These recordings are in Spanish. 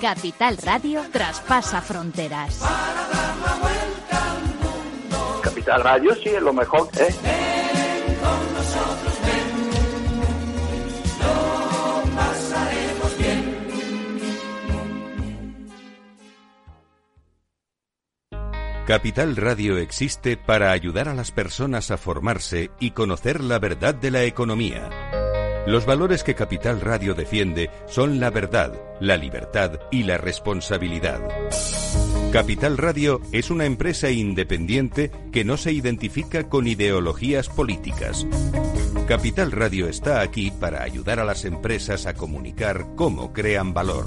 Capital Radio traspasa fronteras. Capital Radio sí es lo mejor, ¿eh? Capital Radio existe para ayudar a las personas a formarse y conocer la verdad de la economía. Los valores que Capital Radio defiende son la verdad, la libertad y la responsabilidad. Capital Radio es una empresa independiente que no se identifica con ideologías políticas. Capital Radio está aquí para ayudar a las empresas a comunicar cómo crean valor.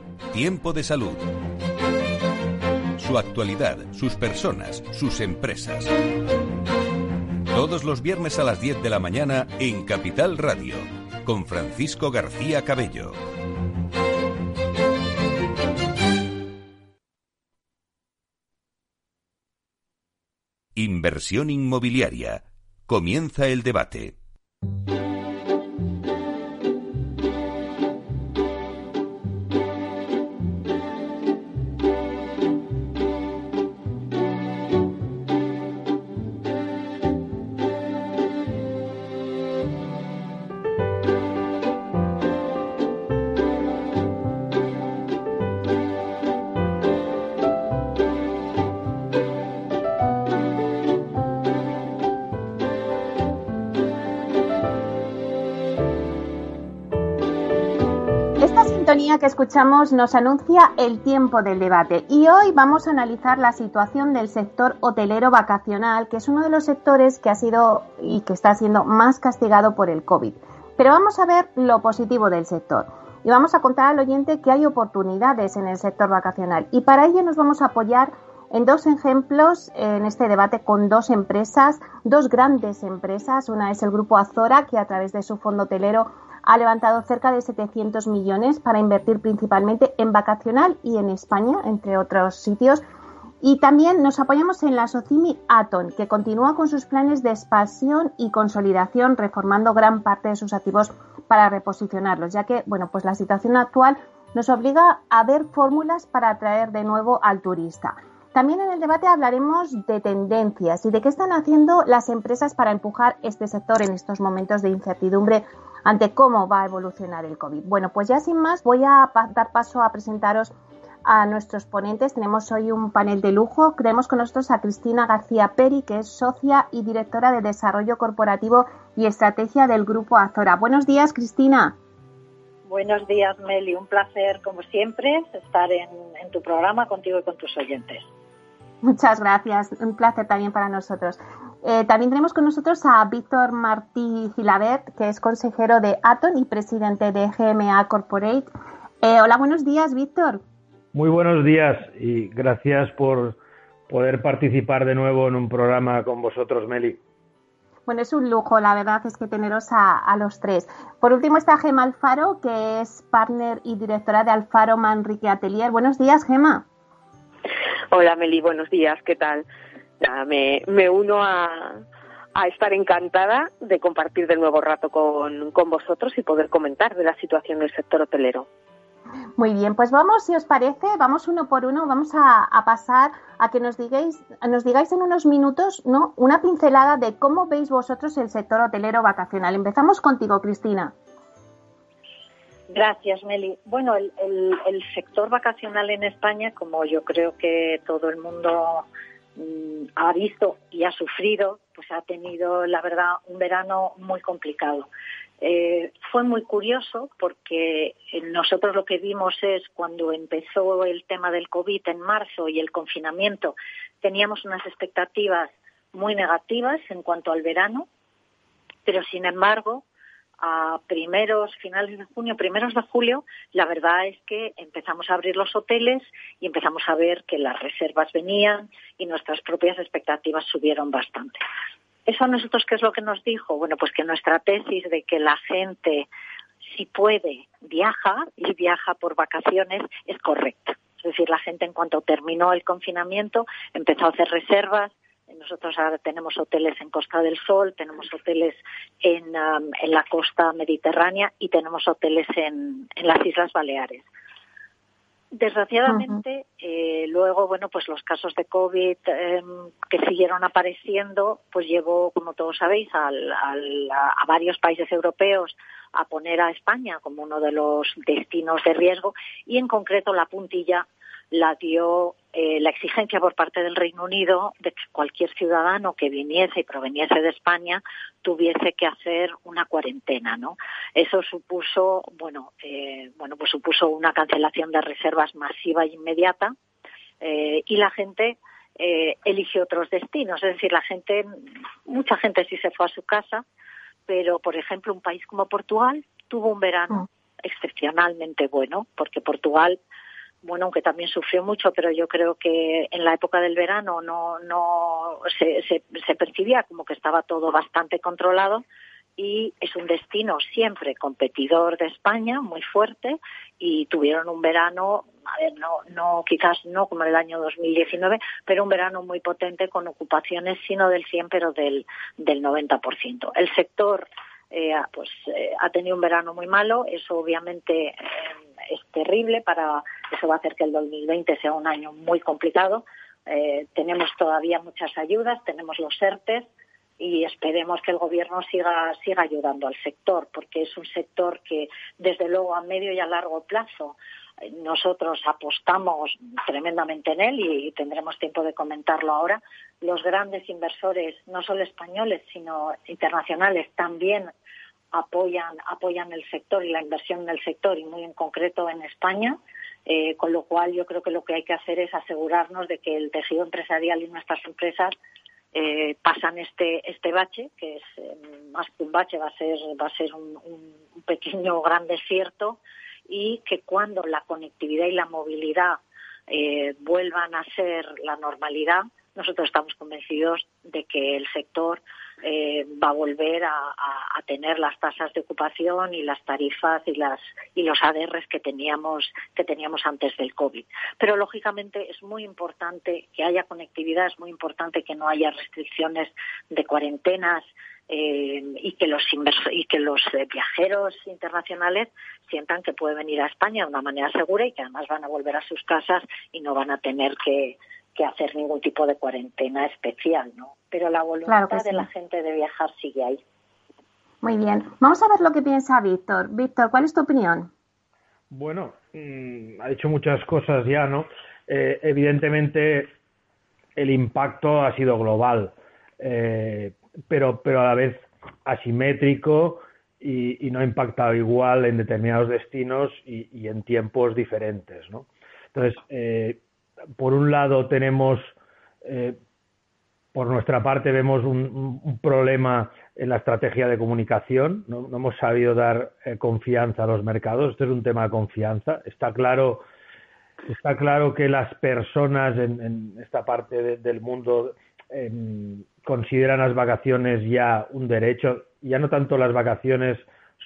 Tiempo de salud. Su actualidad, sus personas, sus empresas. Todos los viernes a las 10 de la mañana en Capital Radio, con Francisco García Cabello. Inversión inmobiliaria. Comienza el debate. Que escuchamos nos anuncia el tiempo del debate y hoy vamos a analizar la situación del sector hotelero vacacional, que es uno de los sectores que ha sido y que está siendo más castigado por el COVID. Pero vamos a ver lo positivo del sector y vamos a contar al oyente que hay oportunidades en el sector vacacional y para ello nos vamos a apoyar en dos ejemplos en este debate con dos empresas, dos grandes empresas. Una es el grupo Azora, que a través de su fondo hotelero ha levantado cerca de 700 millones para invertir principalmente en vacacional y en España, entre otros sitios. Y también nos apoyamos en la Socimi Aton, que continúa con sus planes de expansión y consolidación, reformando gran parte de sus activos para reposicionarlos, ya que, bueno, pues la situación actual nos obliga a ver fórmulas para atraer de nuevo al turista. También en el debate hablaremos de tendencias y de qué están haciendo las empresas para empujar este sector en estos momentos de incertidumbre ante cómo va a evolucionar el COVID. Bueno, pues ya sin más voy a dar paso a presentaros a nuestros ponentes. Tenemos hoy un panel de lujo. Tenemos con nosotros a Cristina García Peri, que es socia y directora de Desarrollo Corporativo y Estrategia del Grupo Azora. Buenos días, Cristina. Buenos días, Meli. Un placer, como siempre, estar en, tu programa contigo y con tus oyentes. Muchas gracias. Un placer también para nosotros. Eh, también tenemos con nosotros a Víctor Martí Gilabert, que es consejero de Aton y presidente de GMA Corporate. Eh, hola, buenos días, Víctor. Muy buenos días y gracias por poder participar de nuevo en un programa con vosotros, Meli. Bueno, es un lujo, la verdad es que teneros a, a, los tres. Por último está Gema Alfaro, que es partner y directora de Alfaro Manrique Atelier. Buenos días, Gema. Hola, Meli, buenos días, ¿qué tal? me, me uno a, a estar encantada de compartir de nuevo rato con, con, vosotros y poder comentar de la situación del sector hotelero. Muy bien, pues vamos, si os parece, vamos uno por uno, vamos a, a, pasar a que nos digáis, nos digáis en unos minutos, ¿no? Una pincelada de cómo veis vosotros el sector hotelero vacacional. Empezamos contigo, Cristina. Gracias, Meli. Bueno, el, sector vacacional en España, como yo creo que todo el mundo mm, ha visto y ha sufrido, pues ha tenido, la verdad, un verano muy complicado. Eh, fue muy curioso porque nosotros lo que vimos es cuando empezó el tema del COVID en marzo y el confinamiento, teníamos unas expectativas muy negativas en cuanto al verano, pero sin embargo, a primeros, finales de junio, primeros de julio, la verdad es que empezamos a abrir los hoteles y empezamos a ver que las reservas venían y nuestras propias expectativas subieron bastante. ¿Eso a nosotros qué es lo que nos dijo? Bueno, pues que nuestra tesis de que la gente, si puede, viaja y viaja por vacaciones es correcta. Es decir, la gente en cuanto terminó el confinamiento empezó a hacer reservas, nosotros ahora tenemos hoteles en Costa del Sol, tenemos hoteles en, um, en la costa mediterránea y tenemos hoteles en, en las Islas Baleares. Desgraciadamente, eh, luego, bueno, pues los casos de COVID em, que siguieron apareciendo, pues llevó, como todos sabéis, al, a varios países europeos a poner a España como uno de los destinos de riesgo y, en concreto, la puntilla la dio eh, la exigencia por parte del Reino Unido de que cualquier ciudadano que viniese y proveniese de España tuviese que hacer una cuarentena, ¿no? Eso supuso, bueno, eh, bueno, pues supuso una cancelación de reservas masiva e inmediata eh, y la gente eligió otros destinos, es decir, la gente, mucha gente sí se fue a su casa, pero por ejemplo un país como Portugal tuvo un verano mm. excepcionalmente bueno, porque Portugal bueno, aunque también sufrió mucho, pero yo creo que en la época del verano no, no se, se, percibía como que estaba todo bastante controlado y es un destino siempre competidor de España, muy fuerte, y tuvieron un verano, a ver, no, no, quizás no como el año 2019, pero un verano muy potente con ocupaciones, sino del 100, pero del, del 90%. El sector, eh, pues, eh, ha tenido un verano muy malo, eso obviamente eh, es terrible para eso va a hacer que el 2020 sea un año muy complicado. Eh, tenemos todavía muchas ayudas, tenemos los ERTES y esperemos que el gobierno siga siga ayudando al sector porque es un sector que desde luego a medio y a largo plazo eh, nosotros apostamos tremendamente en él y, tendremos tiempo de comentarlo ahora. Los grandes inversores, no solo españoles, sino internacionales, también apoyan, apoyan el sector y la inversión en el sector y muy en concreto en España. Eh, con lo cual yo creo que lo que hay que hacer es asegurarnos de que el tejido empresarial y nuestras empresas eh, pasan este este bache que es eh, más que un bache va a ser va a ser un, un, pequeño gran desierto y que cuando la conectividad y la movilidad vuelvan a ser la normalidad nosotros estamos convencidos de que el sector eh, va a volver a, tener las tasas de ocupación y las tarifas y las y los ADRs que teníamos que teníamos antes del COVID. Pero lógicamente es muy importante que haya conectividad, es muy importante que no haya restricciones de cuarentenas, eh, y que los y que los eh, viajeros internacionales sientan que pueden venir a España de una manera segura y que además van a volver a sus casas y no van a tener que que hacer ningún tipo de cuarentena especial, ¿no? Pero la voluntad de la gente de viajar sigue ahí. Muy bien. Vamos a ver lo que piensa Víctor. Víctor, ¿cuál es tu opinión? Bueno, mm, ha dicho muchas cosas ya, ¿no? Eh, evidentemente el impacto ha sido global, eh, pero, pero a la vez asimétrico y, no ha impactado igual en determinados destinos y, en tiempos diferentes, ¿no? Entonces, eh, por un lado tenemos, eh, por nuestra parte vemos un, problema en la estrategia de comunicación, no, hemos sabido dar eh, confianza a los mercados, esto es un tema de confianza, está claro, está claro que las personas en, esta parte del mundo em, consideran las vacaciones ya un derecho, ya no tanto las vacaciones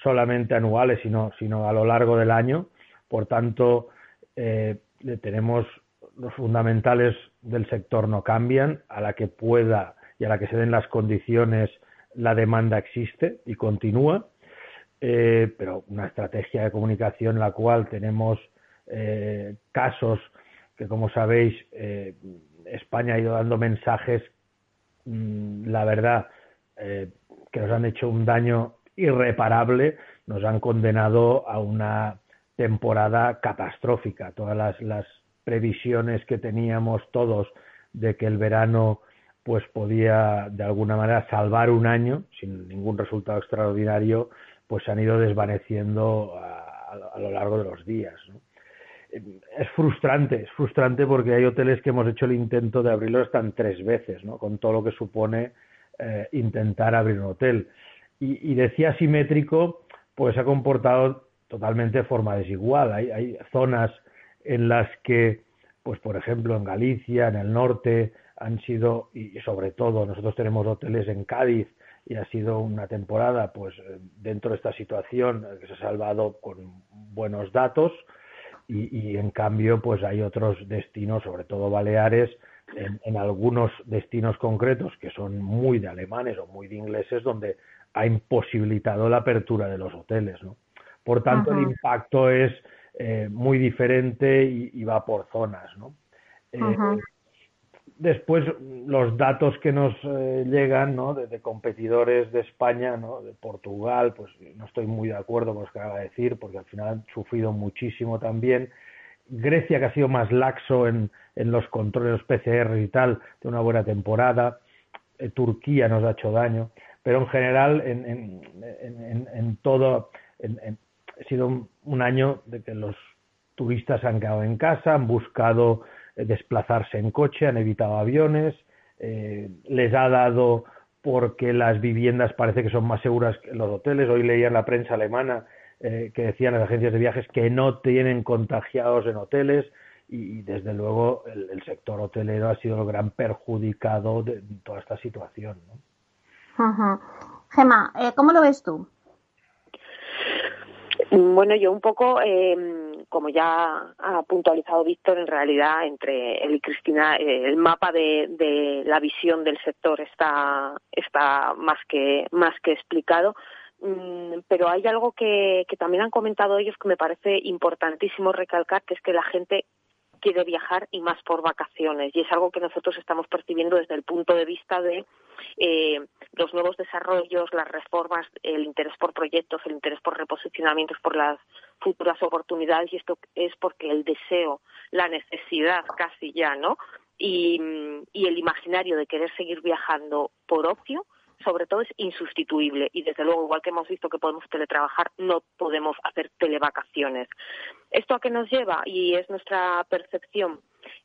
solamente anuales, sino, sino a lo largo del año, por tanto, eh, tenemos los fundamentales del sector no cambian, a la que pueda y a la que se den las condiciones, la demanda existe y continúa, eh, pero una estrategia de comunicación en la cual tenemos eh, casos que, como sabéis, eh, España ha ido dando mensajes, mm, la verdad, que nos han hecho un daño irreparable nos han condenado a una temporada catastrófica. Todas las, las previsiones que teníamos todos de que el verano pues podía de alguna manera salvar un año sin ningún resultado extraordinario, pues se han ido desvaneciendo a, lo largo de los días. es frustrante, es frustrante porque hay hoteles que hemos hecho el intento de abrirlos hasta tres veces, ¿no? Con todo lo que supone eh, intentar abrir un hotel. Y, decía asimétrico, pues ha comportado totalmente de forma desigual. Hay, hay zonas en las que, pues por ejemplo en Galicia, en el norte, han sido, y sobre todo nosotros tenemos hoteles en Cádiz, y ha sido una temporada, pues dentro de esta situación que se ha salvado con buenos datos, y, y, en cambio pues hay otros destinos, sobre todo Baleares, en, en, algunos destinos concretos que son muy de alemanes o muy de ingleses donde ha imposibilitado la apertura de los hoteles, ¿no? Por tanto, Ajá. el impacto es eh, muy diferente y, y, va por zonas, ¿no? Eh, después los datos que nos eh, llegan ¿no? de, de, competidores de España, ¿no? de Portugal, pues no estoy muy de acuerdo con lo que acaba de decir, porque al final han sufrido muchísimo también. Grecia, que ha sido más laxo en, en los controles PCR y tal, de una buena temporada. Eh, Turquía nos ha hecho daño, pero en general, en, en, en, en todo, ha sido un, año de que los turistas han quedado en casa, han buscado desplazarse en coche, han evitado aviones, eh, les ha dado porque las viviendas parece que son más seguras que los hoteles. Hoy leía en la prensa alemana eh, que decían las agencias de viajes que no tienen contagiados en hoteles y, desde luego el, sector hotelero ha sido el gran perjudicado de toda esta situación. ¿no? Gemma, eh, ¿cómo lo ves tú? Bueno, yo un poco, eh, como ya ha puntualizado Víctor, en realidad entre él y Cristina eh, el mapa de, de, la visión del sector está, está más, que, más que explicado. Mm, pero hay algo que, que también han comentado ellos que me parece importantísimo recalcar, que es que la gente quiere viajar y más por vacaciones. Y es algo que nosotros estamos percibiendo desde el punto de vista de eh, los nuevos desarrollos, las reformas, el interés por proyectos, el interés por reposicionamientos, por las futuras oportunidades. Y esto es porque el deseo, la necesidad casi ya, ¿no? Y, y el imaginario de querer seguir viajando por ocio sobre todo es insustituible. Y desde luego igual que hemos visto que podemos teletrabajar no podemos hacer televacaciones. Esto a qué nos lleva y es nuestra percepción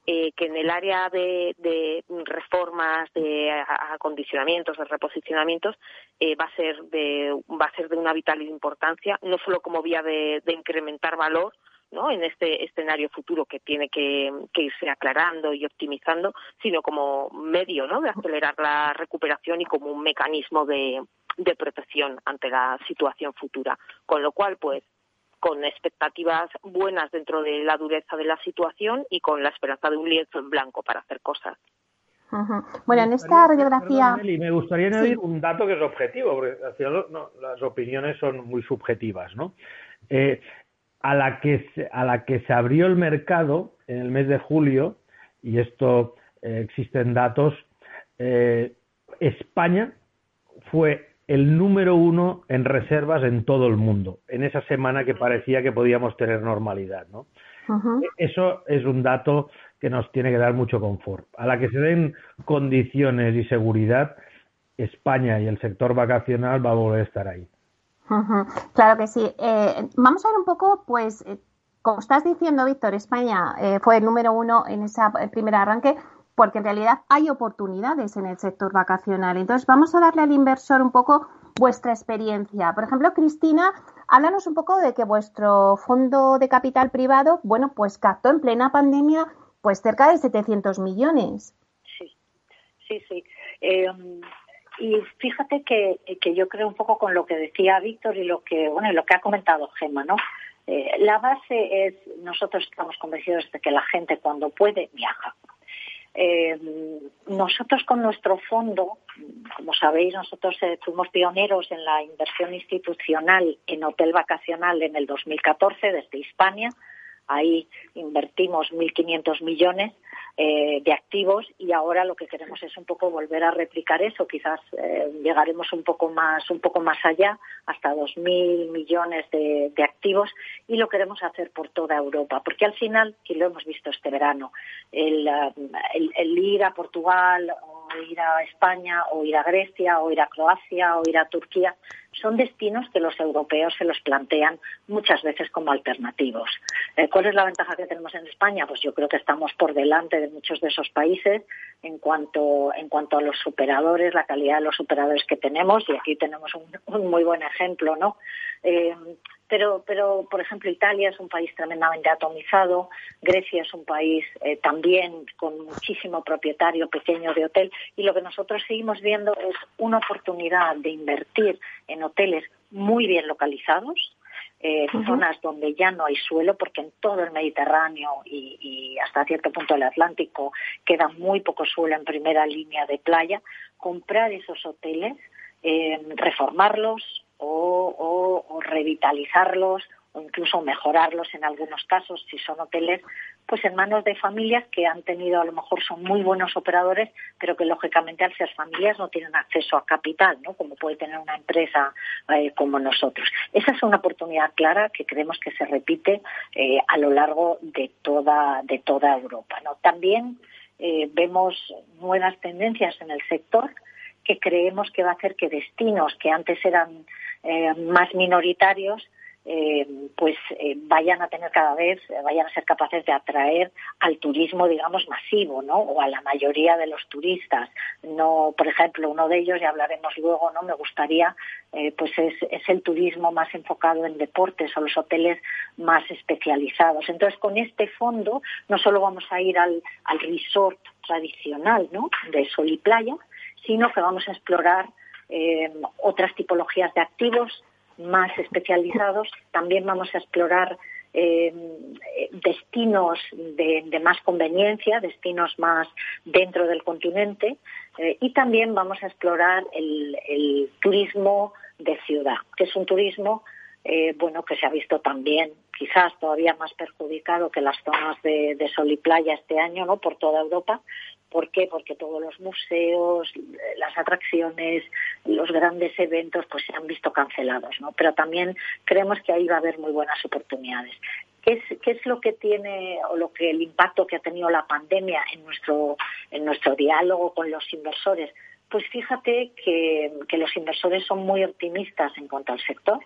eh, que en el área de, de reformas, de acondicionamientos, de reposicionamientos, eh, va a ser de va a ser de una vital importancia, no solo como vía de, de incrementar valor, ¿no? en este escenario futuro que tiene que, que, irse aclarando y optimizando, sino como medio ¿no? de acelerar la recuperación y como un mecanismo de, de protección ante la situación futura. Con lo cual, pues, con expectativas buenas dentro de la dureza de la situación y con la esperanza de un lienzo en blanco para hacer cosas. Uh -huh. Bueno, en esta radiografía. Perdón, me gustaría añadir sí. un dato que es objetivo, porque al final no, las opiniones son muy subjetivas, ¿no? Eh, a la que se, a la que se abrió el mercado en el mes de julio y esto eh, existen datos eh, España fue el número uno en reservas en todo el mundo en esa semana que parecía que podíamos tener normalidad no uh -huh. eso es un dato que nos tiene que dar mucho confort. A la que se den condiciones y seguridad España y el sector vacacional va a volver a estar ahí Claro que sí. Eh, vamos a ver un poco, pues, eh, como estás diciendo, Víctor, España eh, fue el número uno en ese primer arranque, porque en realidad hay oportunidades en el sector vacacional. Entonces, vamos a darle al inversor un poco vuestra experiencia. Por ejemplo, Cristina, háblanos un poco de que vuestro fondo de capital privado, bueno, pues captó en plena pandemia, pues cerca de 700 millones. Sí, sí, sí. Eh, y fíjate que, que, yo creo un poco con lo que decía Víctor y lo que bueno y lo que ha comentado Gemma, ¿no? Eh, la base es nosotros estamos convencidos de que la gente cuando puede viaja. Eh, nosotros con nuestro fondo, como sabéis, nosotros eh, fuimos pioneros en la inversión institucional en hotel vacacional en el 2014 desde Hispania. Ahí invertimos 1.500 millones eh, de activos y ahora lo que queremos es un poco volver a replicar eso. Quizás eh, llegaremos un poco más, un poco más allá, hasta 2.000 millones de, activos y lo queremos hacer por toda Europa, porque al final, y lo hemos visto este verano, el, el ir a Portugal o ir a España o ir a Grecia o ir a Croacia o ir a Turquía son destinos que los europeos se los plantean muchas veces como alternativos. Eh, ¿Cuál es la ventaja que tenemos en España? Pues yo creo que estamos por delante de muchos de esos países en cuanto, en cuanto a los operadores, la calidad de los operadores que tenemos, y aquí tenemos un, muy buen ejemplo, ¿no? Eh, pero, pero, por ejemplo, Italia es un país tremendamente atomizado, Grecia es un país eh, también con muchísimo propietario pequeño de hotel, y lo que nosotros seguimos viendo es una oportunidad de invertir en hoteles muy bien localizados, eh, zonas donde ya no hay suelo, porque en todo el Mediterráneo y, hasta cierto punto el Atlántico queda muy poco suelo en primera línea de playa, comprar esos hoteles, eh, reformarlos, o, revitalizarlos o incluso mejorarlos en algunos casos si son hoteles pues en manos de familias que han tenido a lo mejor son muy buenos operadores pero que lógicamente al ser familias no tienen acceso a capital no como puede tener una empresa eh, como nosotros. Esa es una oportunidad clara que creemos que se repite eh, a lo largo de toda de toda Europa también eh, vemos nuevas tendencias en el sector que creemos que va a hacer que destinos que antes eran eh, más minoritarios eh, pues eh, vayan a tener cada vez, vayan a ser capaces de atraer al turismo, digamos, masivo, ¿no? O a la mayoría de los turistas. No, por ejemplo, uno de ellos, ya hablaremos luego, ¿no? Me gustaría, pues es, es, el turismo más enfocado en deportes o los hoteles más especializados. Entonces, con este fondo, no solo vamos a ir al, al resort tradicional, ¿no? De sol y playa, sino que vamos a explorar eh, otras tipologías de activos más especializados. También vamos a explorar eh, destinos de, más conveniencia, destinos más dentro del continente eh, y también vamos a explorar el, turismo de ciudad, que es un turismo bueno que se ha visto también quizás todavía más perjudicado que las zonas de, de sol y playa este año, ¿no? Por toda Europa, ¿Por qué? Porque todos los museos, las atracciones, los grandes eventos, pues se han visto cancelados, ¿no? Pero también creemos que ahí va a haber muy buenas oportunidades. ¿Qué es, qué es lo que tiene o lo que el impacto que ha tenido la pandemia en nuestro, en nuestro diálogo con los inversores? Pues fíjate que, que los inversores son muy optimistas en cuanto al sector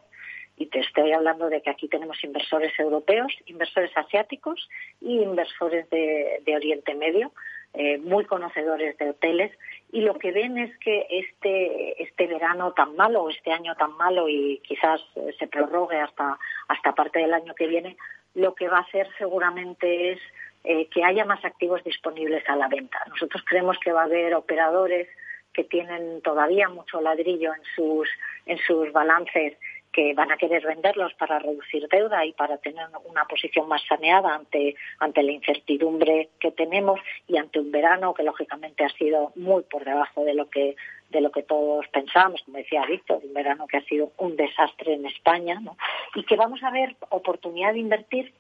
y te estoy hablando de que aquí tenemos inversores europeos, inversores asiáticos y inversores de, Oriente Medio eh, muy conocedores de hoteles. Y lo que ven es que este este verano tan malo o este año tan malo y quizás eh, se prorrogue hasta hasta parte del año que viene lo que va a hacer seguramente es eh, que haya más activos disponibles a la venta. Nosotros creemos que va a haber operadores que tienen todavía mucho ladrillo en sus en sus balances que van a querer venderlos para reducir deuda y para tener una posición más saneada ante, ante la incertidumbre que tenemos y ante un verano que lógicamente ha sido muy por debajo de lo que de lo que todos pensábamos, como decía Víctor, un verano que ha sido un desastre en España, ¿no? y que vamos a ver oportunidad de invertir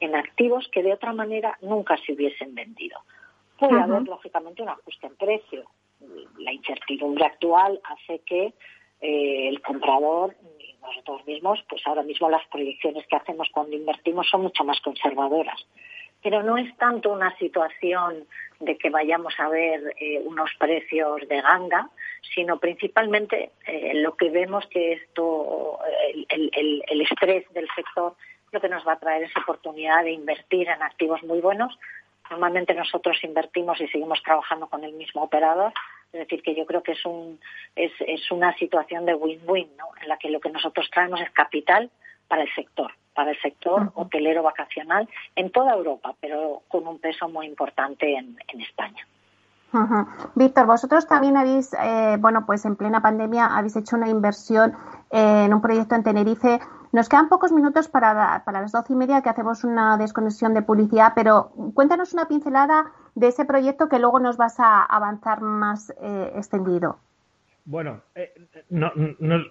en activos que de otra manera nunca se hubiesen vendido. Puede haber, lógicamente, un ajuste en precio. La incertidumbre actual hace que eh, el comprador nosotros mismos, pues ahora mismo las proyecciones que hacemos cuando invertimos son mucho más conservadoras. Pero no es tanto una situación de que vayamos a ver eh, unos precios de ganga, sino principalmente eh, lo que vemos que esto, el, el, el estrés del sector, lo que nos va a traer es oportunidad de invertir en activos muy buenos. Normalmente nosotros invertimos y seguimos trabajando con el mismo operador, es decir, que yo creo que es, un, es, es una situación de win-win, ¿no? en la que lo que nosotros traemos es capital para el sector, para el sector hotelero vacacional en toda Europa, pero con un peso muy importante en, en España. Víctor, vosotros también habéis, eh, bueno, pues en plena pandemia habéis hecho una inversión en un proyecto en Tenerife. Nos quedan pocos minutos para, para las doce y media que hacemos una desconexión de publicidad, pero cuéntanos una pincelada de ese proyecto que luego nos vas a avanzar más eh, extendido. Bueno, eh, no, no,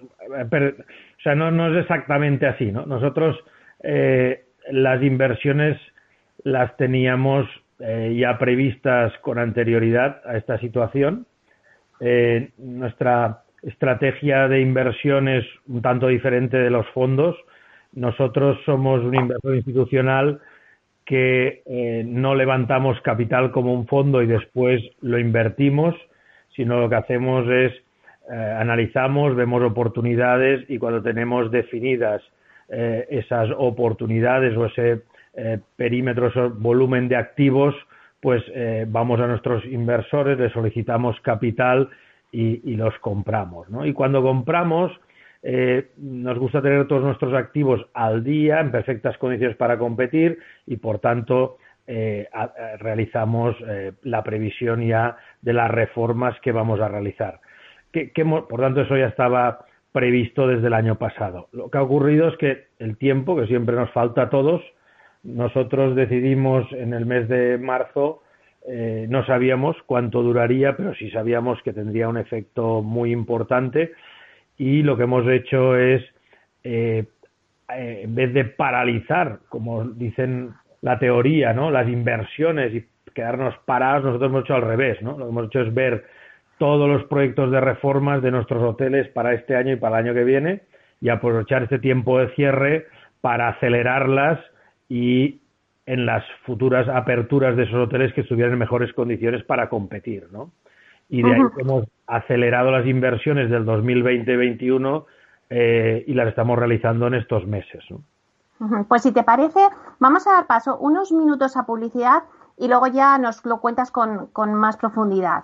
no, es exactamente así, ¿no? Nosotros eh, las inversiones las teníamos eh, ya previstas con anterioridad a esta situación. Eh, nuestra estrategia de inversión es un tanto diferente de los fondos. Nosotros somos un inversor institucional que eh, no levantamos capital como un fondo y después lo invertimos, sino lo que hacemos es analizamos, vemos oportunidades y cuando tenemos definidas esas oportunidades o ese eh, perímetros o volumen de activos, pues eh, vamos a nuestros inversores, les solicitamos capital y, los compramos. ¿no? Y cuando compramos, eh, nos gusta tener todos nuestros activos al día, en perfectas condiciones para competir y, por tanto, realizamos la previsión ya de las reformas que vamos a realizar. por tanto, eso ya estaba previsto desde el año pasado. Lo que ha ocurrido es que el tiempo, que siempre nos falta a todos, nosotros decidimos en el mes de marzo, eh, no sabíamos cuánto duraría, pero sí sabíamos que tendría un efecto muy importante y lo que hemos hecho es, eh, eh, en vez de paralizar, como dicen la teoría, ¿no? las inversiones y quedarnos parados, nosotros hemos hecho al revés. ¿no? Lo que hemos hecho es ver todos los proyectos de reformas de nuestros hoteles para este año y para el año que viene y aprovechar este tiempo de cierre para acelerarlas y en las futuras aperturas de esos hoteles que estuvieran en mejores condiciones para competir, ¿no? Y de ahí hemos acelerado las inversiones del 2020-2021 eh, y las estamos realizando en estos meses, ¿no? Pues si te parece, vamos a dar paso unos minutos a publicidad y luego ya nos lo cuentas con, con más profundidad.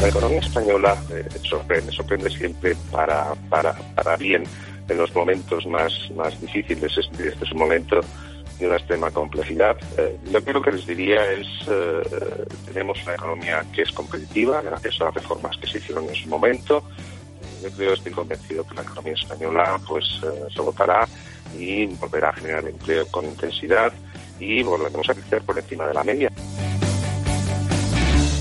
La economía española eh, sorprende, sorprende siempre para, para, para bien en los momentos más, más difíciles. Este, este es un momento de una extrema complejidad. Eh, lo que, lo que les diría es, eh, tenemos una economía que es competitiva gracias a las reformas que se hicieron en su momento. Yo creo, estoy convencido que la economía española pues se votará y volverá a generar empleo con intensidad y volveremos a crecer por encima de la media.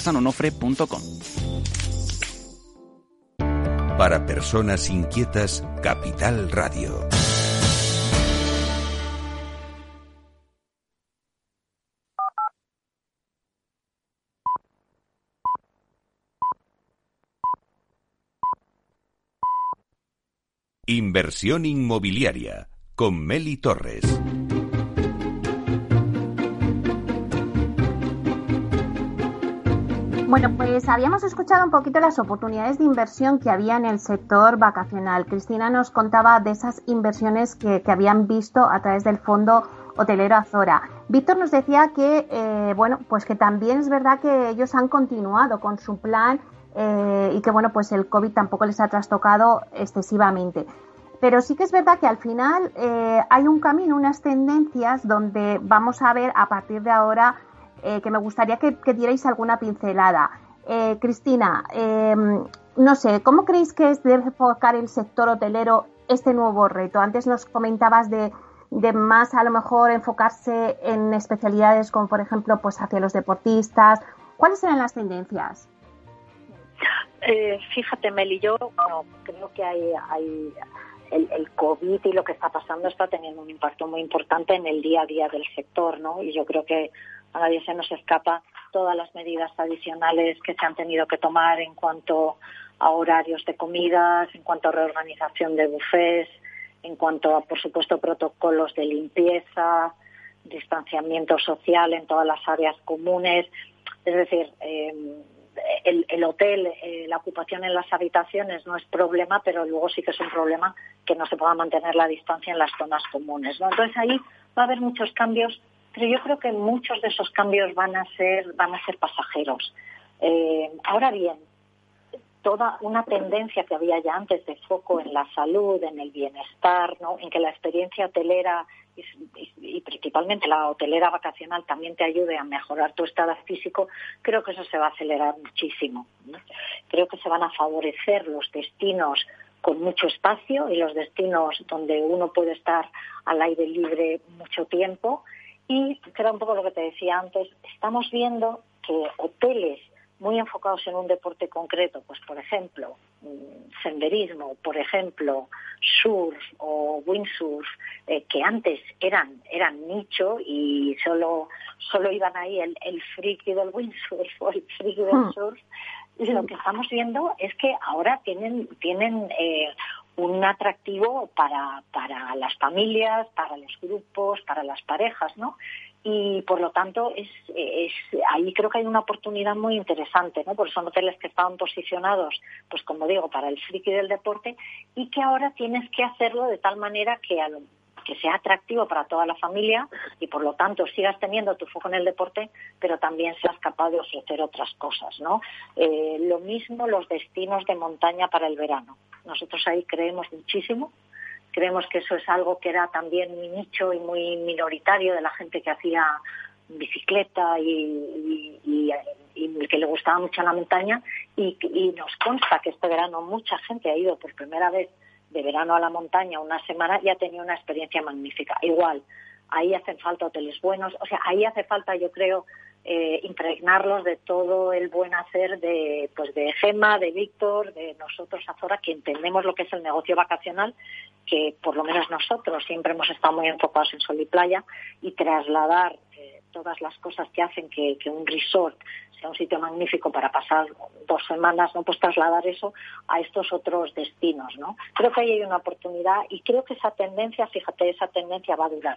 saludsanonofre.com. Para personas inquietas, Capital Radio. Inversión inmobiliaria con Meli Torres. Bueno, pues habíamos escuchado un poquito las oportunidades de inversión que había en el sector vacacional. Cristina nos contaba de esas inversiones que, habían visto a través del fondo hotelero Azora. Víctor nos decía que, eh, bueno, pues que también es verdad que ellos han continuado con su plan eh, y que, bueno, pues el COVID tampoco les ha trastocado excesivamente. Pero sí que es verdad que al final eh, hay un camino, unas tendencias donde vamos a ver a partir de ahora eh, que me gustaría que, dierais alguna pincelada. Eh, Cristina, em, no sé, ¿cómo creéis que es de enfocar el sector hotelero este nuevo reto? Antes nos comentabas de, de más a lo mejor enfocarse en especialidades como por ejemplo pues hacia los deportistas. ¿Cuáles serán las tendencias? Eh, fíjate, Meli, yo creo que hay, hay el, el, COVID y lo que está pasando está teniendo un impacto muy importante en el día a día del sector, ¿no? Y yo creo que a nadie se nos escapa todas las medidas adicionales que se han tenido que tomar en cuanto a horarios de comidas, en cuanto a reorganización de bufés, en cuanto a, por supuesto, protocolos de limpieza, distanciamiento social en todas las áreas comunes. Es decir, eh, el, hotel, eh, la ocupación en las habitaciones no es problema, pero luego sí que es un problema que no se pueda mantener la distancia en las zonas comunes. Entonces ahí va a haber muchos cambios pero yo creo que muchos de esos cambios van a ser, van a ser pasajeros. Eh, ahora bien, toda una tendencia que había ya antes de foco en la salud, en el bienestar, ¿no? en que la experiencia hotelera y, principalmente la hotelera vacacional también te ayude a mejorar tu estado físico, creo que eso se va a acelerar muchísimo. Creo que se van a favorecer los destinos con mucho espacio y los destinos donde uno puede estar al aire libre mucho tiempo y creo un poco lo que te decía antes, estamos viendo que hoteles muy enfocados en un deporte concreto, pues por ejemplo, mm, senderismo, por ejemplo, surf o windsurf, eh, que antes eran, eran nicho y solo, solo iban ahí el, el friki del windsurf o el friki del hmm. surf, lo que estamos viendo es que ahora tienen, tienen eh, un atractivo para, para las familias, para los grupos, para las parejas, ¿no? y por lo tanto es, es, ahí creo que hay una oportunidad muy interesante, ¿no? Porque son hoteles que estaban posicionados, pues como digo, para el friki del deporte y que ahora tienes que hacerlo de tal manera que a que sea atractivo para toda la familia y por lo tanto sigas teniendo tu foco en el deporte, pero también seas capaz de ofrecer otras cosas, ¿no? Eh, lo mismo los destinos de montaña para el verano. Nosotros ahí creemos muchísimo, creemos que eso es algo que era también muy nicho y muy minoritario de la gente que hacía bicicleta y, que le gustaba mucho la montaña y, y nos consta que este verano mucha gente ha ido por primera vez de verano a la montaña una semana y ha tenido una experiencia magnífica. Igual, ahí hacen falta hoteles buenos, o sea, ahí hace falta, yo creo, eh, impregnarlos de todo el buen hacer de, pues de Gema, de Víctor, de nosotros, Azora, que entendemos lo que es el negocio vacacional, que por lo menos nosotros siempre hemos estado muy enfocados en sol y playa y trasladar todas las cosas que hacen que, que un resort sea un sitio magnífico para pasar dos semanas, no pues trasladar eso a estos otros destinos, ¿no? Creo que ahí hay una oportunidad y creo que esa tendencia, fíjate, esa tendencia va a durar.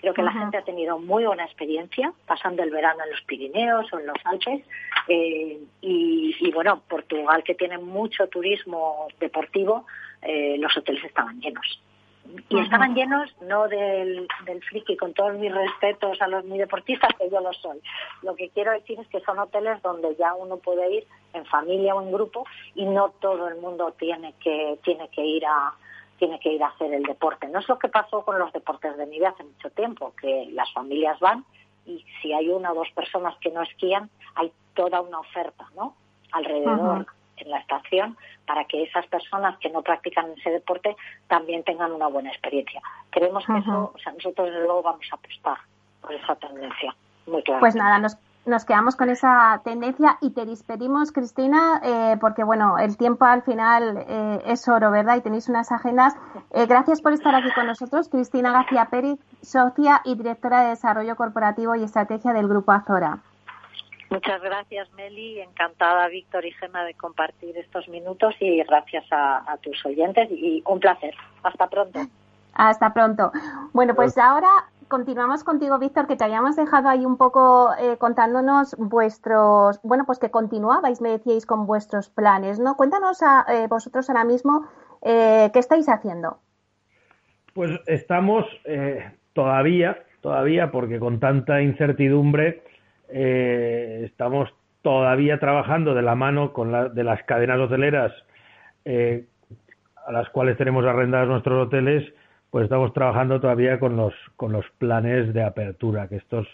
Creo que la gente ha tenido muy buena experiencia pasando el verano en los Pirineos o en los Alpes eh, y, bueno, Portugal que tiene mucho turismo deportivo, eh, los hoteles estaban llenos y estaban llenos no del, del friki, con todos mis respetos a los muy deportistas, que yo lo soy. Lo que quiero decir es que son hoteles donde ya uno puede ir en familia o en grupo y no todo el mundo tiene que, tiene que ir a tiene que ir a hacer el deporte. No es lo que pasó con los deportes de nieve hace mucho tiempo, que las familias van y si hay una o dos personas que no esquían, hay toda una oferta, ¿no? Alrededor en la estación para que esas personas que no practican ese deporte también tengan una buena experiencia. Creemos que eso, o sea, nosotros luego vamos a apostar por esa tendencia, muy claro. Pues nada, nos, nos quedamos con esa tendencia y te despedimos, Cristina, eh, porque bueno, el tiempo al final eh, es oro, ¿verdad? Y tenéis unas agendas. Eh, gracias por estar aquí con nosotros, Cristina García Pérez, socia y directora de Desarrollo Corporativo y Estrategia del Grupo Azora. Muchas gracias, Meli. Encantada, Víctor y Gemma, de compartir estos minutos y gracias a, tus oyentes y un placer. Hasta pronto. Hasta pronto. Bueno, pues ahora continuamos contigo, Víctor, que te habíamos dejado ahí un poco eh, contándonos vuestros, bueno, pues que continuabais, me decíais, con vuestros planes, ¿no? Cuéntanos a eh, vosotros ahora mismo eh, qué estáis haciendo. Pues estamos todavía, todavía, porque con tanta incertidumbre estamos todavía trabajando de la mano con la, de las cadenas hoteleras a las cuales tenemos arrendados nuestros hoteles pues estamos trabajando todavía con los, con los planes de apertura, que esto es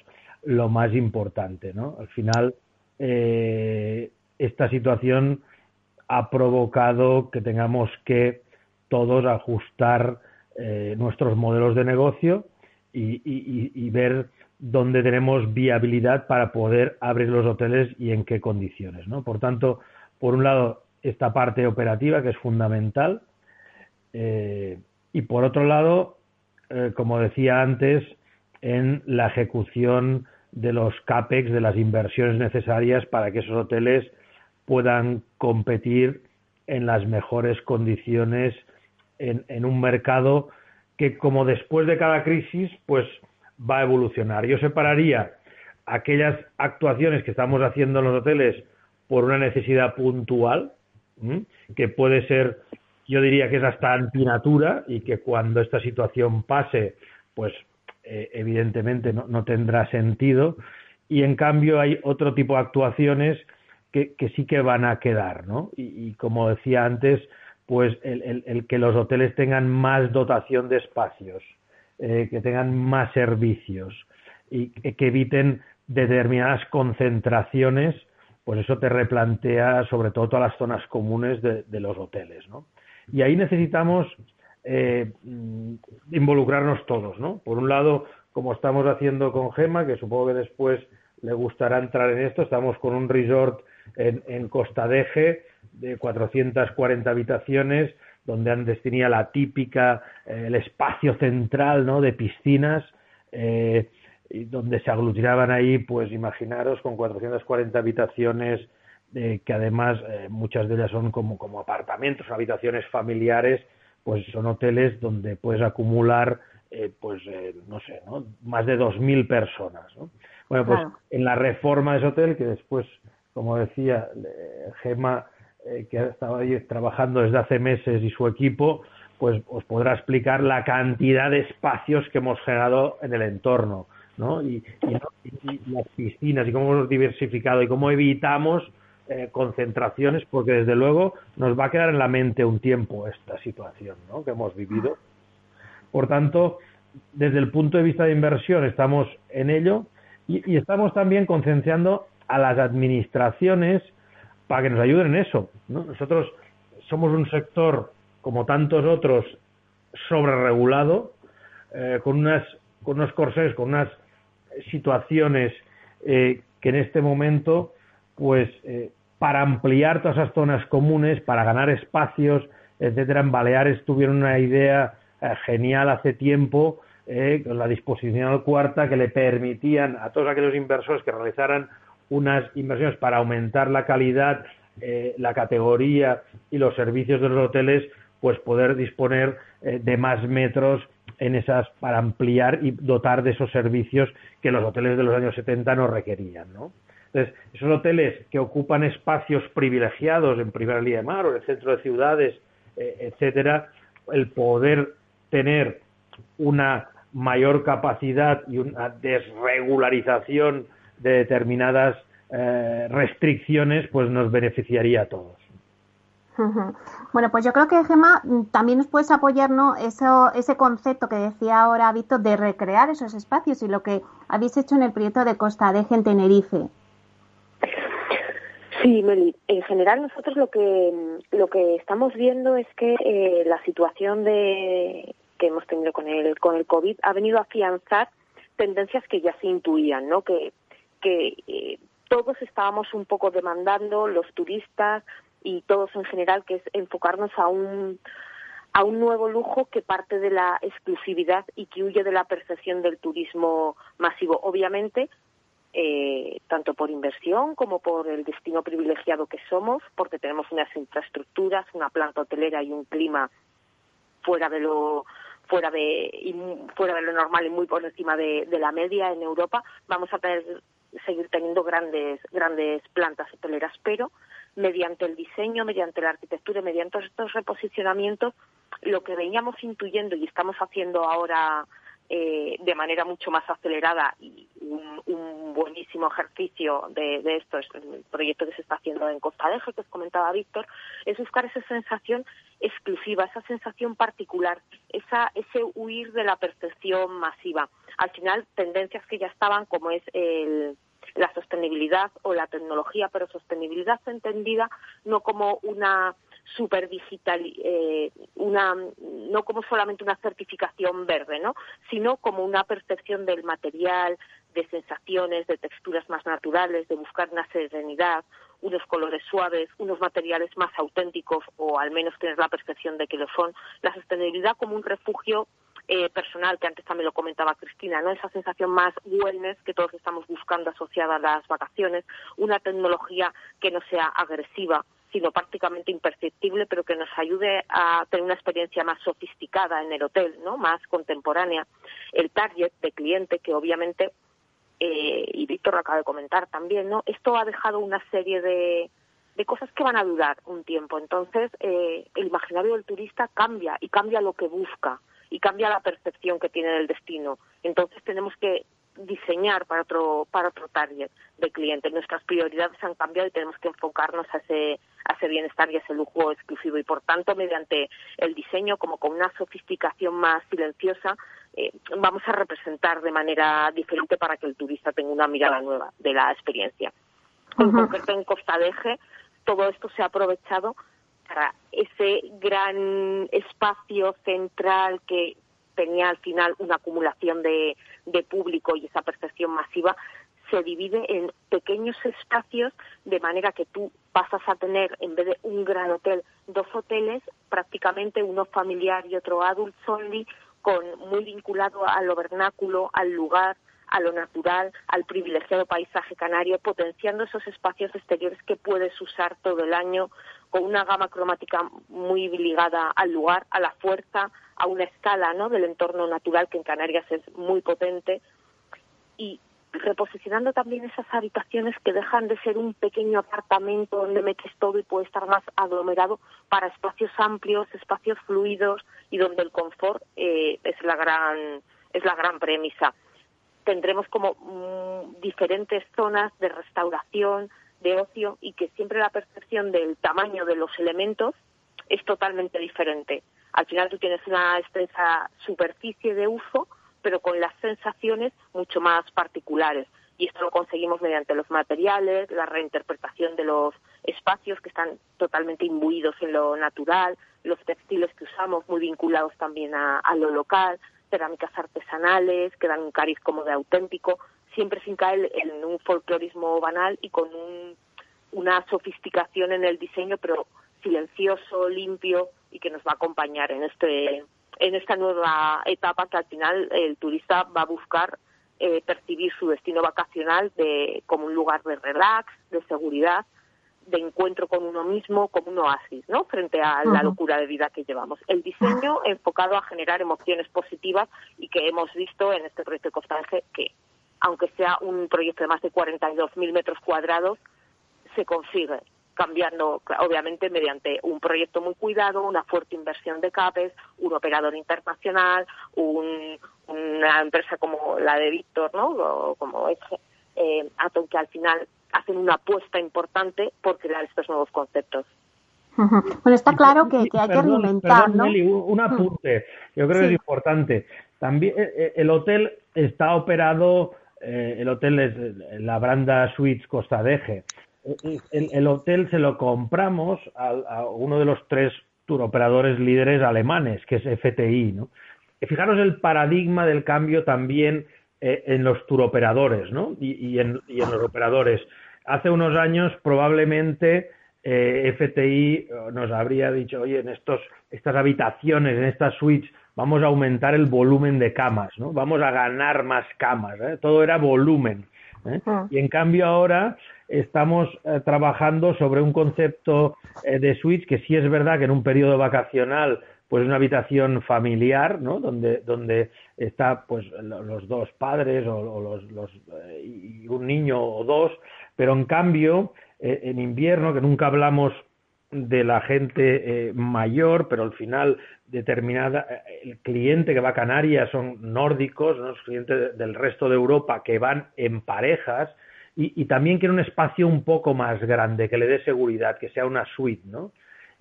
lo más importante, ¿no? Al final, eh, esta situación ha provocado que tengamos que todos ajustar eh, nuestros modelos de negocio y, ver dónde tenemos viabilidad para poder abrir los hoteles y en qué condiciones, ¿no? Por tanto, por un lado, esta parte operativa que es fundamental, eh, y por otro lado, eh, como decía antes, en la ejecución de los CAPEX, de las inversiones necesarias para que esos hoteles puedan competir en las mejores condiciones en, un mercado que, como después de cada crisis, pues va a evolucionar. Yo separaría aquellas actuaciones que estamos haciendo en los hoteles por una necesidad puntual, que puede ser yo diría que es hasta antinatura y que cuando esta situación pase, pues eh, evidentemente no, tendrá sentido. Y en cambio hay otro tipo de actuaciones que, sí que van a quedar, ¿no? Y, como decía antes, pues el, que los hoteles tengan más dotación de espacios, eh, que tengan más servicios y que, eviten determinadas concentraciones, pues eso te replantea sobre todo todas las zonas comunes de, los hoteles, ¿no? Y ahí necesitamos eh, involucrarnos todos, ¿no? Por un lado, como estamos haciendo con Gema, que supongo que después le gustará entrar en esto, estamos con un resort en, en Costa Deje de 440 habitaciones, donde antes tenía la típica, eh, el espacio central, ¿no? De piscinas, eh, y donde se aglutinaban ahí, pues imaginaros, con 440 habitaciones eh, que además eh, muchas de ellas son como, como apartamentos, habitaciones familiares, pues son hoteles donde puedes acumular, eh, pues no sé, ¿no? más de 2.000 personas. ¿no? Bueno, pues en la reforma de ese hotel, que después, como decía Gema, que ha estado ahí trabajando desde hace meses y su equipo, pues os podrá explicar la cantidad de espacios que hemos generado en el entorno, ¿no? Y, y las piscinas y cómo hemos diversificado y cómo evitamos eh, concentraciones, porque desde luego nos va a quedar en la mente un tiempo esta situación ¿no? que hemos vivido. Por tanto, desde el punto de vista de inversión estamos en ello y, estamos también concienciando a las administraciones para que nos ayuden en eso. Nosotros somos un sector, como tantos otros, sobreregulado, eh, con, unas, con unos corsés, con unas situaciones eh, que en este momento pues eh, para ampliar todas esas zonas comunes, para ganar espacios, etcétera. En Baleares tuvieron una idea eh, genial hace tiempo, con la disposición cuarta, que le permitían a todos aquellos inversores que realizaran unas inversiones para aumentar la calidad, eh, la categoría y los servicios de los hoteles, pues poder disponer de más metros en esas para ampliar y dotar de esos servicios que los hoteles de los años 70 no requerían, ¿no? Entonces, esos hoteles que ocupan espacios privilegiados en primera línea de mar o en el centro de ciudades, eh, etcétera, el poder tener una mayor capacidad y una desregularización de determinadas eh, restricciones, pues nos beneficiaría a todos. Bueno, pues yo creo que, Gemma, también nos puedes apoyar ¿no? Eso, ese concepto que decía ahora Víctor de recrear esos espacios y lo que habéis hecho en el proyecto de Costa de en Tenerife. Sí, Meli. En general nosotros lo que lo que estamos viendo es que eh, la situación de que hemos tenido con el con el COVID ha venido a afianzar tendencias que ya se intuían, ¿no? Que que eh, todos estábamos un poco demandando los turistas y todos en general que es enfocarnos a un a un nuevo lujo que parte de la exclusividad y que huye de la percepción del turismo masivo. Obviamente, eh, tanto por inversión como por el destino privilegiado que somos, porque tenemos unas infraestructuras, una planta hotelera y un clima fuera de lo fuera de fuera de lo normal y muy por encima de, la media en Europa, vamos a tener seguir teniendo grandes grandes plantas hoteleras, pero mediante el diseño, mediante la arquitectura, mediante estos reposicionamientos, lo que veníamos intuyendo y estamos haciendo ahora eh, de manera mucho más acelerada y un, buenísimo ejercicio de, esto es el proyecto que se está haciendo en Costa de que os comentaba Víctor, es buscar esa sensación exclusiva, esa sensación particular, esa, ese huir de la percepción masiva. Al final, tendencias que ya estaban, como es el, la sostenibilidad o la tecnología, pero sostenibilidad entendida no como una super digital, eh, una, no como solamente una certificación verde, ¿no? sino como una percepción del material, de sensaciones, de texturas más naturales, de buscar una serenidad, unos colores suaves, unos materiales más auténticos o al menos tener la percepción de que lo son. La sostenibilidad como un refugio eh, personal, que antes también lo comentaba Cristina, ¿no? Esa sensación más wellness que todos estamos buscando asociada a las vacaciones, una tecnología que no sea agresiva, sino prácticamente imperceptible, pero que nos ayude a tener una experiencia más sofisticada en el hotel, ¿no? Más contemporánea. El target de cliente, que obviamente, eh, y Víctor lo acaba de comentar también, ¿no? Esto ha dejado una serie de, de cosas que van a durar un tiempo. Entonces, eh, el imaginario del turista cambia y cambia lo que busca y cambia la percepción que tiene del destino. Entonces, tenemos que diseñar para otro para otro target de cliente. Nuestras prioridades han cambiado y tenemos que enfocarnos a ese a ese bienestar y a ese lujo exclusivo y por tanto mediante el diseño como con una sofisticación más silenciosa eh, vamos a representar de manera diferente para que el turista tenga una mirada nueva de la experiencia. En concreto en Costa de Eje todo esto se ha aprovechado para ese gran espacio central que tenía al final una acumulación de, público y esa percepción masiva, se divide en pequeños espacios de manera que tú pasas a tener, en vez de un gran hotel, dos hoteles, prácticamente uno familiar y otro adult only, con muy vinculado a lo vernáculo, al lugar, a lo natural, al privilegiado paisaje canario, potenciando esos espacios exteriores que puedes usar todo el año con una gama cromática muy ligada al lugar, a la fuerza, a una escala ¿no? del entorno natural que en Canarias es muy potente y reposicionando también esas habitaciones que dejan de ser un pequeño apartamento donde metes todo y puede estar más aglomerado para espacios amplios, espacios fluidos y donde el confort eh, es la gran es la gran premisa. Tendremos como mm, diferentes zonas de restauración, de ocio y que siempre la percepción del tamaño de los elementos es totalmente diferente. Al final tú tienes una extensa superficie de uso, pero con las sensaciones mucho más particulares. Y esto lo conseguimos mediante los materiales, la reinterpretación de los espacios que están totalmente imbuidos en lo natural, los textiles que usamos muy vinculados también a, lo local, cerámicas artesanales que dan un cariz como de auténtico, siempre sin caer en un folclorismo banal y con una sofisticación en el diseño, pero silencioso, limpio y que nos va a acompañar en este en esta nueva etapa que al final el turista va a buscar eh, percibir su destino vacacional de, como un lugar de relax, de seguridad, de encuentro con uno mismo, como un oasis, ¿no? Frente a la locura de vida que llevamos. El diseño enfocado a generar emociones positivas y que hemos visto en este proyecto de Costa que, aunque sea un proyecto de más de 42.000 metros cuadrados, se consigue cambiando, obviamente, mediante un proyecto muy cuidado, una fuerte inversión de CAPES, un operador internacional, una empresa como la de Víctor, ¿no? O como es eh, Atom, que al final hacen una apuesta importante por crear estos nuevos conceptos. Bueno, está claro que, hay que alimentar, ¿no? un apunte, yo creo que es importante. También eh, eh, el hotel está operado, el hotel es la Branda Suites Costa Deje el, hotel se lo compramos a, uno de los tres turoperadores líderes alemanes, que es FTI. ¿no? Fijaros el paradigma del cambio también eh, en los turoperadores ¿no? y, en, los operadores. Hace unos años probablemente eh, FTI nos habría dicho, oye, en estos, estas habitaciones, en estas suites, vamos a aumentar el volumen de camas, ¿no? vamos a ganar más camas. ¿eh? Todo era volumen. ¿eh? Y en cambio ahora estamos eh, trabajando sobre un concepto eh, de suites que sí es verdad que en un periodo vacacional pues una habitación familiar, ¿no? Donde, donde está pues los dos padres o, los, los y un niño o dos, pero en cambio en invierno que nunca hablamos de la gente mayor, pero al final determinada, el cliente que va a Canarias son nórdicos, ¿no? los clientes del resto de Europa que van en parejas y, también quiere un espacio un poco más grande, que le dé seguridad, que sea una suite, ¿no?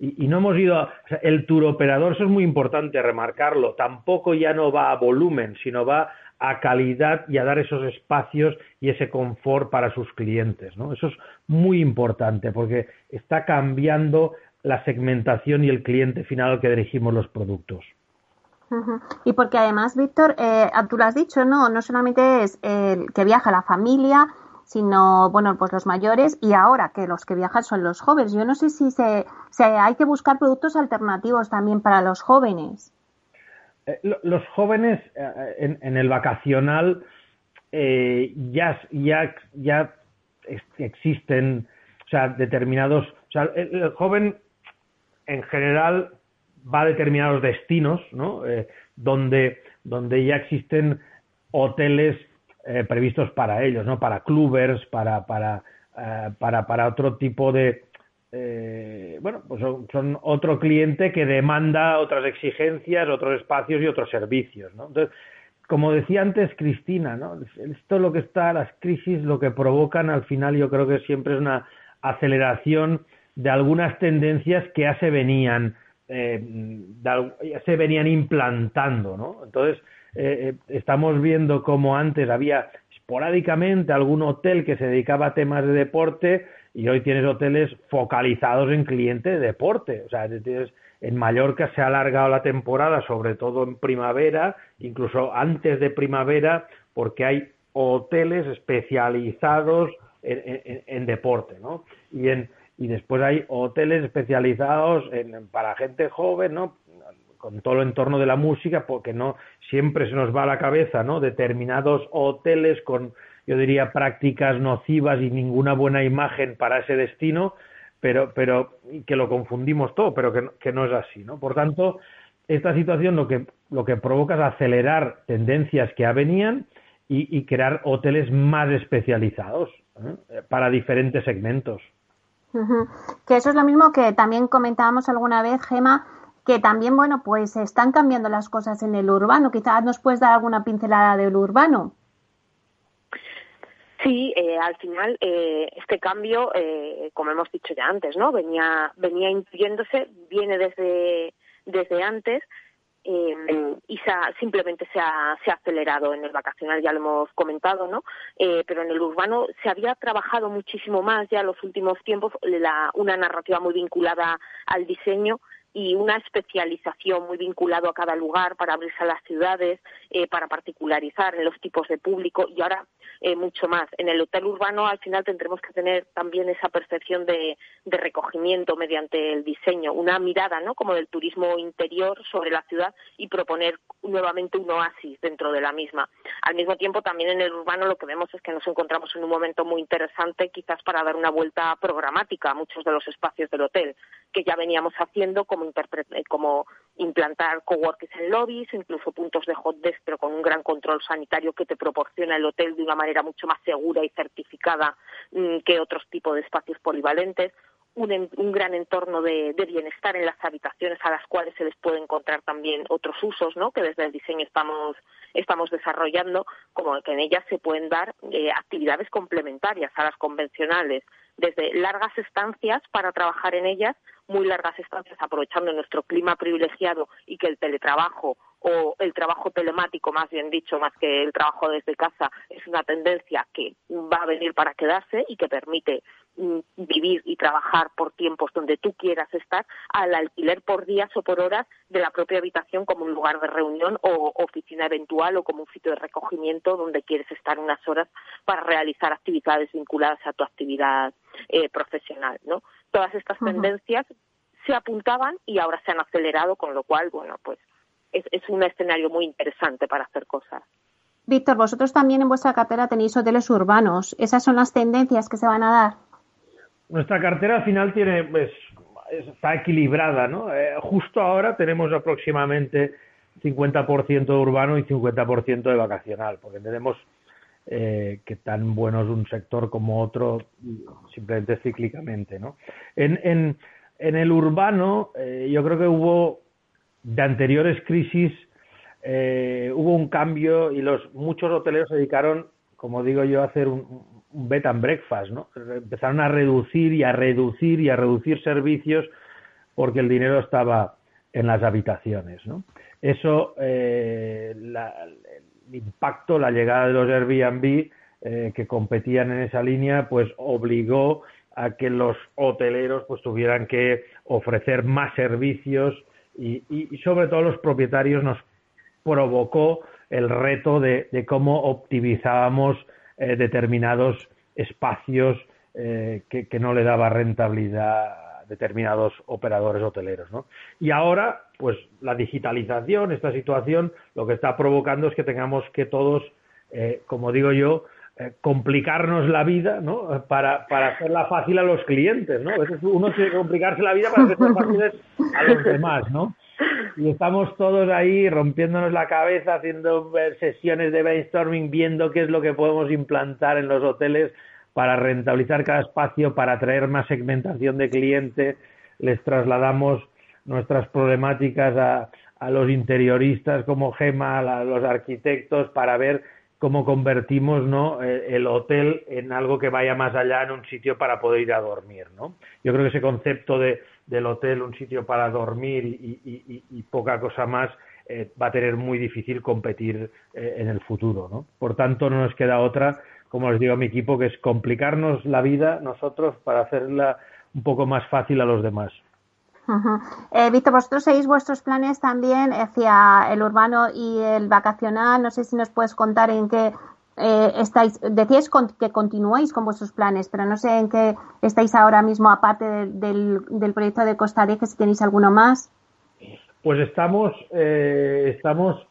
Y, no hemos ido, a, el tour operador, eso es muy importante remarcarlo, tampoco ya no va a volumen, sino va a calidad y a dar esos espacios y ese confort para sus clientes, ¿no? Eso es muy importante porque está cambiando la segmentación y el cliente final al que dirigimos los productos. Y porque además, Víctor, eh, tú lo has dicho, no, no solamente es el que viaja la familia, sino, bueno, pues los mayores y ahora que los que viajan son los jóvenes. Yo no sé si se, hay que buscar productos alternativos también para los jóvenes. Eh, los jóvenes eh, en, el vacacional ya, ya, ya existen, o sea, determinados, o sea, el joven en general va a determinados destinos, ¿no? Eh, donde, donde ya existen hoteles eh, previstos para ellos, ¿no? Para clubers, para, para, eh, para, para otro tipo de, bueno, pues son, otro cliente que demanda otras exigencias, otros espacios y otros servicios, ¿no? Entonces, como decía antes Cristina, ¿no? Esto lo que está, las crisis lo que provocan al final yo creo que siempre es una aceleración de algunas tendencias que ya se venían eh, ya se venían implantando, ¿no? Entonces eh, eh, estamos viendo como antes había esporádicamente algún hotel que se dedicaba a temas de deporte y hoy tienes hoteles focalizados en cliente de deporte, o sea, en Mallorca se ha alargado la temporada, sobre todo en primavera, incluso antes de primavera, porque hay hoteles especializados en, en deporte, ¿no? Y en, y después hay hoteles especializados en, para gente joven, ¿no? Con todo el entorno de la música, porque no siempre se nos va a la cabeza, ¿no? Determinados hoteles con, yo diría, prácticas nocivas y ninguna buena imagen para ese destino, pero, pero que lo confundimos todo, pero que, que no es así, ¿no? Por tanto, esta situación lo que, lo que provoca es acelerar tendencias que ya venían y, crear hoteles más especializados ¿eh? para diferentes segmentos. Que eso es lo mismo que también comentábamos alguna vez, Gema, que también, bueno, pues están cambiando las cosas en el urbano. Quizás nos puedes dar alguna pincelada del urbano. Sí, eh, al final eh, este cambio, eh, como hemos dicho ya antes, ¿no? Venía venía intuyéndose, viene desde desde antes eh, y se simplemente se ha, se ha acelerado en el vacacional, ya lo hemos comentado, ¿no? Eh, pero en el urbano se había trabajado muchísimo más ya en los últimos tiempos la, una narrativa muy vinculada al diseño y una especialización muy vinculado a cada lugar para abrirse a las ciudades, eh, para particularizar en los tipos de público y ahora eh, mucho más. En el hotel urbano al final tendremos que tener también esa percepción de, de, recogimiento mediante el diseño, una mirada ¿no? como del turismo interior sobre la ciudad y proponer nuevamente un oasis dentro de la misma. Al mismo tiempo también en el urbano lo que vemos es que nos encontramos en un momento muy interesante quizás para dar una vuelta programática a muchos de los espacios del hotel que ya veníamos haciendo como eh, como, implantar coworkers en lobbies, incluso puntos de hot desk, pero con un gran control sanitario que te proporciona el hotel de una manera mucho más segura y certificada mm, que otros tipos de espacios polivalentes. Un, un, gran entorno de, bienestar en las habitaciones a las cuales se les puede encontrar también otros usos, ¿no? Que desde el diseño estamos estamos desarrollando, como que en ellas se pueden dar eh, actividades complementarias a las convencionales, desde largas estancias para trabajar en ellas muy largas estancias aprovechando nuestro clima privilegiado y que el teletrabajo o el trabajo telemático, más bien dicho, más que el trabajo desde casa, es una tendencia que va a venir para quedarse y que permite mm, vivir y trabajar por tiempos donde tú quieras estar, al alquiler por días o por horas de la propia habitación como un lugar de reunión o oficina eventual o como un sitio de recogimiento donde quieres estar unas horas para realizar actividades vinculadas a tu actividad eh, profesional, ¿no? Todas estas tendencias se apuntaban y ahora se han acelerado, con lo cual, bueno, pues es, un escenario muy interesante para hacer cosas. Víctor, vosotros también en vuestra cartera tenéis hoteles urbanos. ¿Esas son las tendencias que se van a dar? Nuestra cartera al final tiene, pues, está equilibrada, ¿no? Eh, justo ahora tenemos aproximadamente 50% de urbano y 50% de vacacional, porque tenemos eh, que tan bueno es un sector como otro simplemente cíclicamente, ¿no? En, en, en el urbano eh, yo creo que hubo de anteriores crisis eh, hubo un cambio y los muchos hoteleros se dedicaron, como digo yo, a hacer un, un bed and breakfast, ¿no? Empezaron a reducir y a reducir y a reducir servicios porque el dinero estaba en las habitaciones, ¿no? Eso, eh, el impacto, la llegada de los Airbnb eh, que competían en esa línea, pues obligó a que los hoteleros pues tuvieran que ofrecer más servicios y, y, sobre todo los propietarios nos provocó el reto de, cómo optimizábamos eh, determinados espacios eh, que, que, no le daba rentabilidad a determinados operadores hoteleros. ¿no? Y ahora, pues la digitalización, esta situación, lo que está provocando es que tengamos que todos, eh, como digo yo, eh, complicarnos la vida, ¿no? Para, para hacerla fácil a los clientes, ¿no? A veces uno tiene que complicarse la vida para hacerla fáciles a los demás, ¿no? y estamos todos ahí rompiéndonos la cabeza, haciendo sesiones de brainstorming, viendo qué es lo que podemos implantar en los hoteles para rentabilizar cada espacio, para traer más segmentación de cliente. Les trasladamos nuestras problemáticas a, a los interioristas como Gema, a los arquitectos, para ver cómo convertimos ¿no? El hotel en algo que vaya más allá, en un sitio para poder ir a dormir. ¿no? Yo creo que ese concepto de, del hotel, un sitio para dormir y, y, y poca cosa más, eh, va a tener muy difícil competir eh, en el futuro. ¿no? Por tanto, no nos queda otra, como les digo a mi equipo, que es complicarnos la vida nosotros para hacerla un poco más fácil a los demás. Uh eh, Víctor, vosotros seguís vuestros planes también hacia el urbano y el vacacional. No sé si nos puedes contar en qué eh, estáis. Decíais con, que continuáis con vuestros planes, pero no sé en qué estáis ahora mismo, aparte de, del, del, proyecto de Costa Rica, si tenéis alguno más. Pues estamos, eh, estamos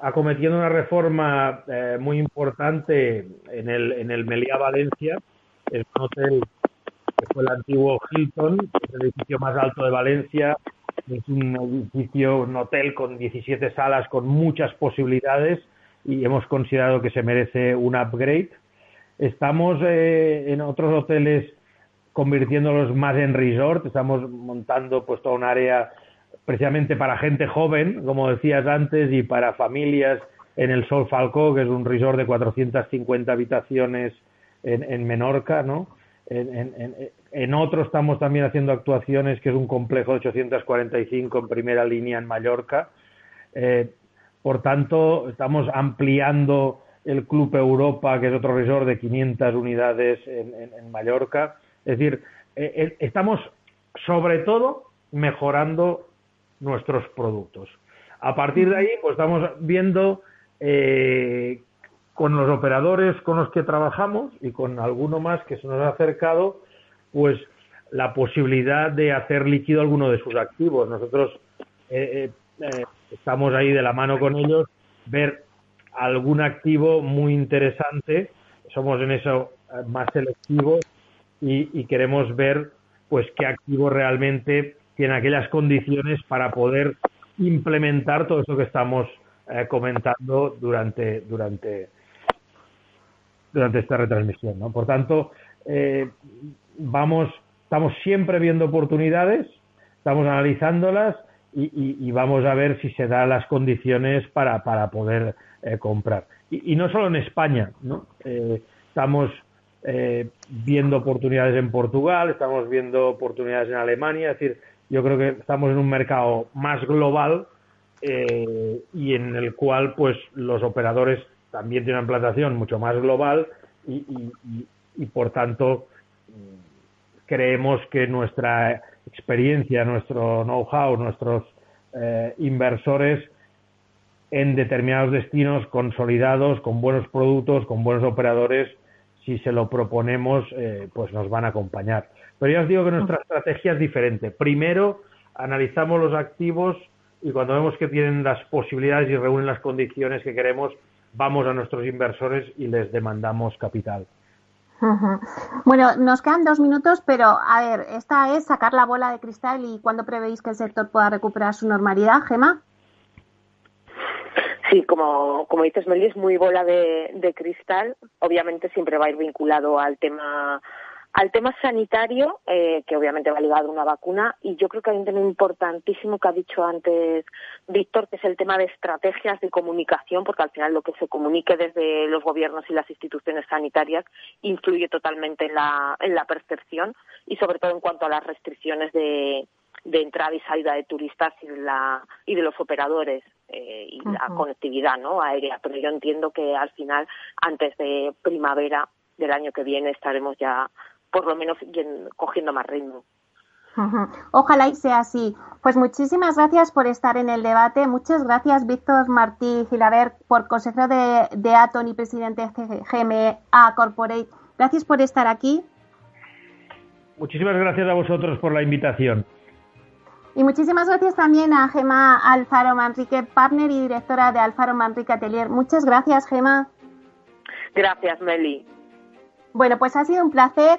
acometiendo una reforma eh, muy importante en el, en el Meliá Valencia, el hotel que fue el antiguo Hilton, el edificio más alto de Valencia, es un edificio, un hotel con 17 salas, con muchas posibilidades y hemos considerado que se merece un upgrade. Estamos eh, en otros hoteles convirtiéndolos más en resort, estamos montando pues toda un área precisamente para gente joven, como decías antes, y para familias en el Sol Falcó, que es un resort de 450 habitaciones en, en Menorca, ¿no? En, en, otro estamos también haciendo actuaciones, que es un complejo de 845 en primera línea en Mallorca. Eh, por tanto, estamos ampliando el Club Europa, que es otro resort de 500 unidades en, Mallorca. Es decir, eh, eh, estamos sobre todo mejorando nuestros productos. A partir de ahí, pues estamos viendo eh, con los operadores con los que trabajamos y con alguno más que se nos ha acercado, pues la posibilidad de hacer líquido alguno de sus activos. Nosotros eh, eh, estamos ahí de la mano con ellos, ver algún activo muy interesante, somos en eso eh, más selectivos y, y queremos ver pues qué activo realmente tiene aquellas condiciones para poder implementar todo eso que estamos eh, comentando durante durante durante esta retransmisión. ¿no? Por tanto, eh, vamos, estamos siempre viendo oportunidades, estamos analizándolas y, vamos a ver si se dan las condiciones para, para poder eh, comprar. Y, y, no solo en España, ¿no? Eh, estamos eh, viendo oportunidades en Portugal, estamos viendo oportunidades en Alemania, es decir, yo creo que estamos en un mercado más global eh, y en el cual pues los operadores también tiene una implantación mucho más global y, y, y, y, por tanto creemos que nuestra experiencia, nuestro know-how, nuestros eh, inversores en determinados destinos consolidados, con buenos productos, con buenos operadores, si se lo proponemos, eh, pues nos van a acompañar. Pero ya os digo que nuestra estrategia es diferente. Primero, analizamos los activos y cuando vemos que tienen las posibilidades y reúnen las condiciones que queremos, vamos a nuestros inversores y les demandamos capital. Bueno, nos quedan dos minutos, pero a ver, esta es sacar la bola de cristal y cuándo prevéis que el sector pueda recuperar su normalidad, Gema. Sí, como, como dices, Meli, es muy bola de, de cristal. Obviamente siempre va a ir vinculado al tema al tema sanitario, eh, que obviamente va ligado a una vacuna, y yo creo que hay un tema importantísimo que ha dicho antes Víctor, que es el tema de estrategias de comunicación, porque al final lo que se comunique desde los gobiernos y las instituciones sanitarias influye totalmente en la, en la percepción y sobre todo en cuanto a las restricciones de, de entrada y salida de turistas y de, la, y de los operadores eh, y la conectividad ¿no? aérea. Pero yo entiendo que al final, antes de primavera del año que viene, estaremos ya por lo menos cogiendo más ritmo. Ojalá y sea así. Pues muchísimas gracias por estar en el debate. Muchas gracias, Víctor Martí Gilabert, por consejero de, de Aton y presidente de GMA Corporate. Gracias por estar aquí. Muchísimas gracias a vosotros por la invitación. Y muchísimas gracias también a Gema Alfaro Manrique, partner y directora de Alfaro Manrique Atelier. Muchas gracias, Gema. Gracias, Meli. Bueno, pues ha sido un placer.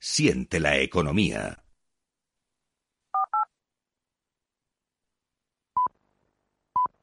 Siente la economía.